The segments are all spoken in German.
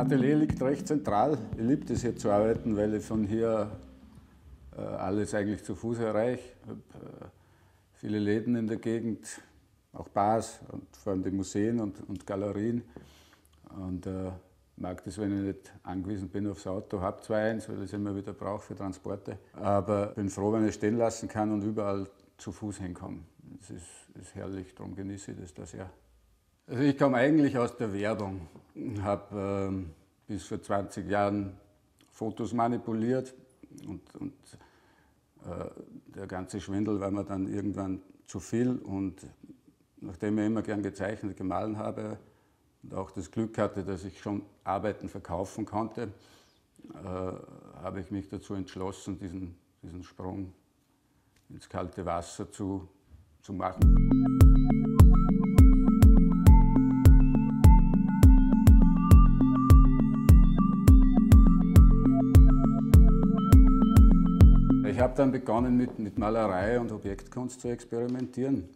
Atelier liegt recht zentral. Ich liebe es hier zu arbeiten, weil ich von hier äh, alles eigentlich zu Fuß erreiche. Ich habe äh, viele Läden in der Gegend, auch Bars und vor allem die Museen und, und Galerien. Und äh, mag das, wenn ich nicht angewiesen bin aufs Auto, habe zwar eins, weil ich es immer wieder brauche für Transporte, aber bin froh, wenn ich stehen lassen kann und überall zu Fuß hinkomme. Das ist, ist herrlich, darum genieße ich das da sehr. Also ich komme eigentlich aus der Werbung, habe ähm, bis vor 20 Jahren Fotos manipuliert und, und äh, der ganze Schwindel war mir dann irgendwann zu viel und nachdem ich immer gern gezeichnet, gemahlen habe und auch das Glück hatte, dass ich schon Arbeiten verkaufen konnte, äh, habe ich mich dazu entschlossen, diesen, diesen Sprung ins kalte Wasser zu, zu machen. Ich habe dann begonnen mit, mit Malerei und Objektkunst zu experimentieren,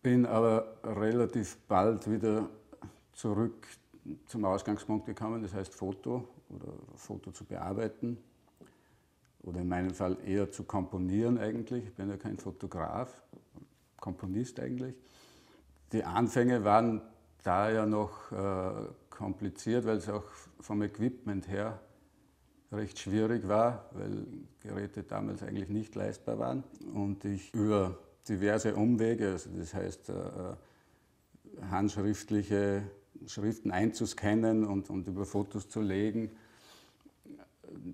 bin aber relativ bald wieder zurück zum Ausgangspunkt gekommen, das heißt Foto oder Foto zu bearbeiten oder in meinem Fall eher zu komponieren eigentlich. Ich bin ja kein Fotograf, Komponist eigentlich. Die Anfänge waren da ja noch äh, kompliziert, weil es auch vom Equipment her recht schwierig war, weil Geräte damals eigentlich nicht leistbar waren. Und ich über diverse Umwege, also das heißt äh, äh, handschriftliche Schriften einzuscannen und, und über Fotos zu legen,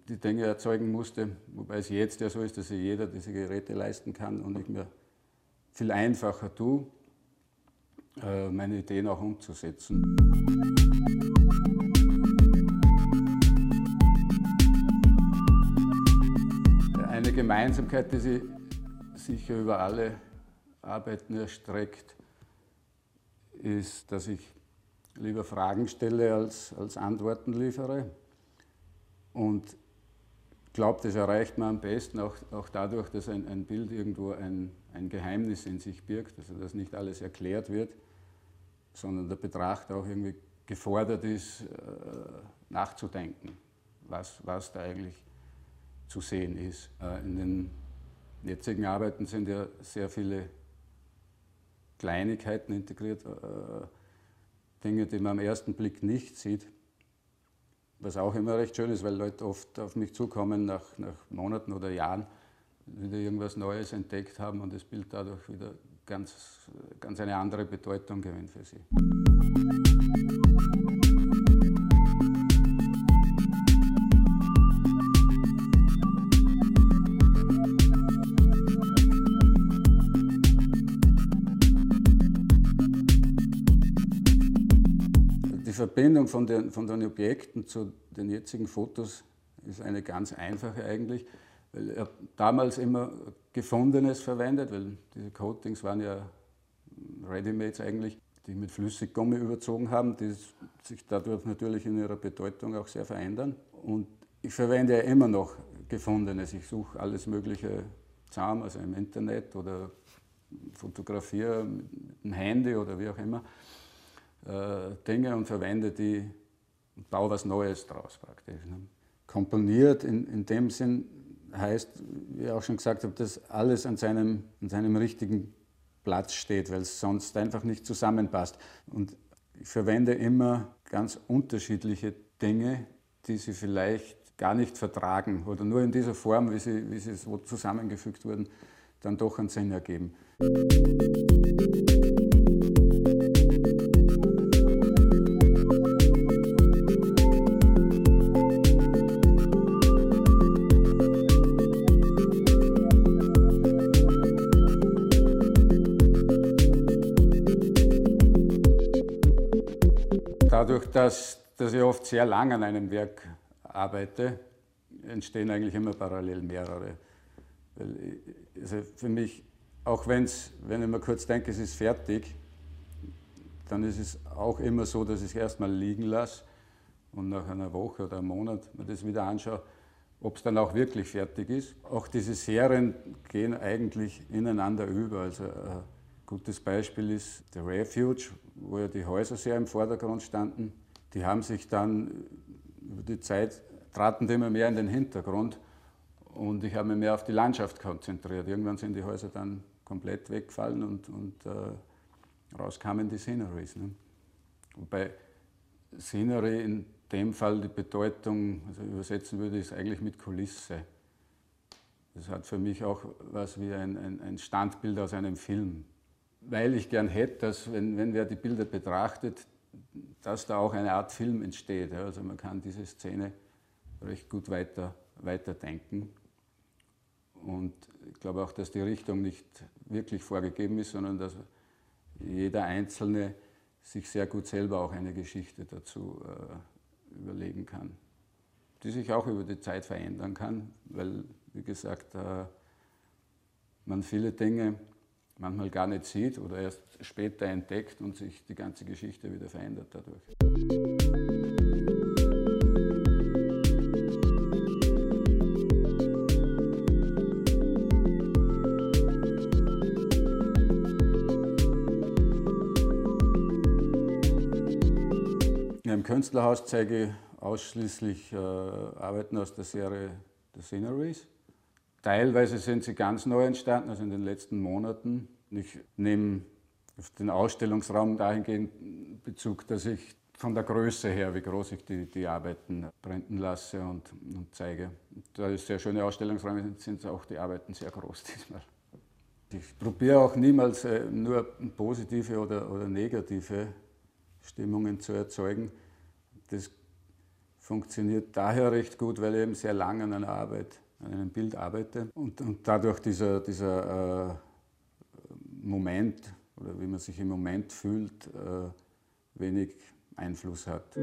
die Dinge erzeugen musste, wobei es jetzt ja so ist, dass sich jeder diese Geräte leisten kann und ich mir viel einfacher tue, äh, meine Ideen auch umzusetzen. Gemeinsamkeit, die sich sicher über alle Arbeiten erstreckt, ist, dass ich lieber Fragen stelle als, als Antworten liefere. Und glaube, das erreicht man am besten auch, auch dadurch, dass ein, ein Bild irgendwo ein, ein Geheimnis in sich birgt, also dass nicht alles erklärt wird, sondern der Betrachter auch irgendwie gefordert ist, äh, nachzudenken, was, was da eigentlich zu sehen ist. Äh, in den jetzigen Arbeiten sind ja sehr viele Kleinigkeiten integriert, äh, Dinge, die man am ersten Blick nicht sieht. Was auch immer recht schön ist, weil Leute oft auf mich zukommen nach, nach Monaten oder Jahren, wieder irgendwas Neues entdeckt haben und das Bild dadurch wieder ganz, ganz eine andere Bedeutung gewinnt für sie. Verbindung von den, von den Objekten zu den jetzigen Fotos ist eine ganz einfache eigentlich, weil er damals immer Gefundenes verwendet, weil diese Coatings waren ja Readymates eigentlich, die mit Flüssiggummi überzogen haben, die sich dadurch natürlich in ihrer Bedeutung auch sehr verändern. Und ich verwende ja immer noch Gefundenes. Ich suche alles Mögliche zusammen, also im Internet oder fotografiere mit dem Handy oder wie auch immer. Äh, Dinge und verwende die und baue was Neues draus praktisch. Ne? Komponiert in, in dem Sinn heißt, wie ich auch schon gesagt habe, dass alles an seinem, an seinem richtigen Platz steht, weil es sonst einfach nicht zusammenpasst. Und ich verwende immer ganz unterschiedliche Dinge, die sie vielleicht gar nicht vertragen oder nur in dieser Form, wie sie, wie sie so zusammengefügt wurden, dann doch einen Sinn ergeben. Dadurch, dass, dass ich oft sehr lang an einem Werk arbeite, entstehen eigentlich immer parallel mehrere. Weil, also für mich, auch wenn's, wenn ich mir kurz denke, es ist fertig, dann ist es auch immer so, dass ich es erstmal liegen lasse und nach einer Woche oder einem Monat mir das wieder anschaue, ob es dann auch wirklich fertig ist. Auch diese Serien gehen eigentlich ineinander über. Also ein gutes Beispiel ist The Refuge, wo ja die Häuser sehr im Vordergrund standen. die haben sich dann über die Zeit, traten die immer mehr in den Hintergrund und ich habe mich mehr auf die Landschaft konzentriert. Irgendwann sind die Häuser dann komplett weggefallen und, und äh, raus kamen die Sceneries. Ne? Wobei Scenery in dem Fall die Bedeutung, also übersetzen würde ich es eigentlich mit Kulisse. Das hat für mich auch was wie ein, ein, ein Standbild aus einem Film. Weil ich gern hätte, dass, wenn, wenn wer die Bilder betrachtet, dass da auch eine Art Film entsteht. Also man kann diese Szene recht gut weiter, weiterdenken. Und ich glaube auch, dass die Richtung nicht wirklich vorgegeben ist, sondern dass jeder Einzelne sich sehr gut selber auch eine Geschichte dazu äh, überlegen kann, die sich auch über die Zeit verändern kann, weil, wie gesagt, äh, man viele Dinge manchmal gar nicht sieht oder erst später entdeckt und sich die ganze Geschichte wieder verändert dadurch. Im Künstlerhaus zeige ich ausschließlich äh, Arbeiten aus der Serie The Sceneries. Teilweise sind sie ganz neu entstanden, also in den letzten Monaten. Ich nehme auf den Ausstellungsraum dahingehend Bezug, dass ich von der Größe her, wie groß ich die, die Arbeiten printen lasse und, und zeige. Da ist sehr schöne Ausstellungsräume, sind auch die Arbeiten sehr groß diesmal. Ich probiere auch niemals äh, nur positive oder, oder negative Stimmungen zu erzeugen. Das funktioniert daher recht gut, weil ich eben sehr lange an einer Arbeit an einem Bild arbeite und, und dadurch dieser, dieser äh, Moment oder wie man sich im Moment fühlt, äh, wenig Einfluss hat.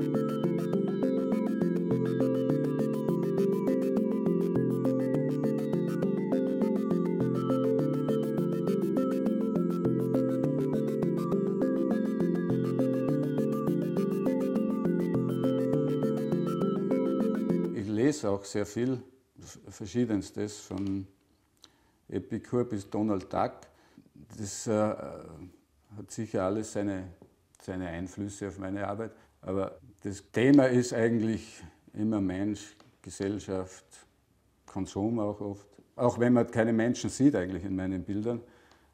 Ich lese auch sehr viel Verschiedenstes, von Epikur bis Donald Duck. Das äh, hat sicher alles seine, seine Einflüsse auf meine Arbeit. Aber das Thema ist eigentlich immer Mensch, Gesellschaft, Konsum auch oft. Auch wenn man keine Menschen sieht eigentlich in meinen Bildern.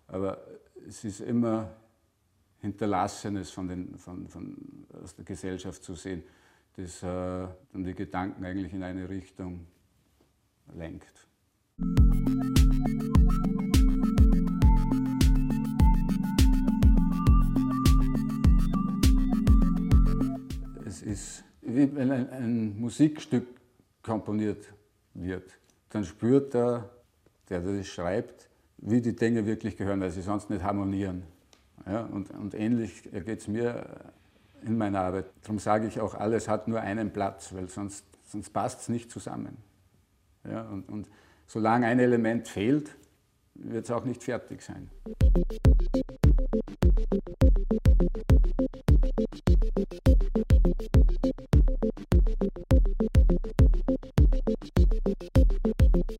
Aber es ist immer Hinterlassenes von den, von, von, aus der Gesellschaft zu sehen, das äh, dann die Gedanken eigentlich in eine Richtung lenkt. Es ist wie wenn ein, ein Musikstück komponiert wird, dann spürt der, der das schreibt, wie die Dinge wirklich gehören, weil sie sonst nicht harmonieren. Ja, und, und ähnlich geht es mir in meiner Arbeit. Darum sage ich auch, alles hat nur einen Platz, weil sonst, sonst passt es nicht zusammen. Ja, und, und solange ein Element fehlt, wird es auch nicht fertig sein.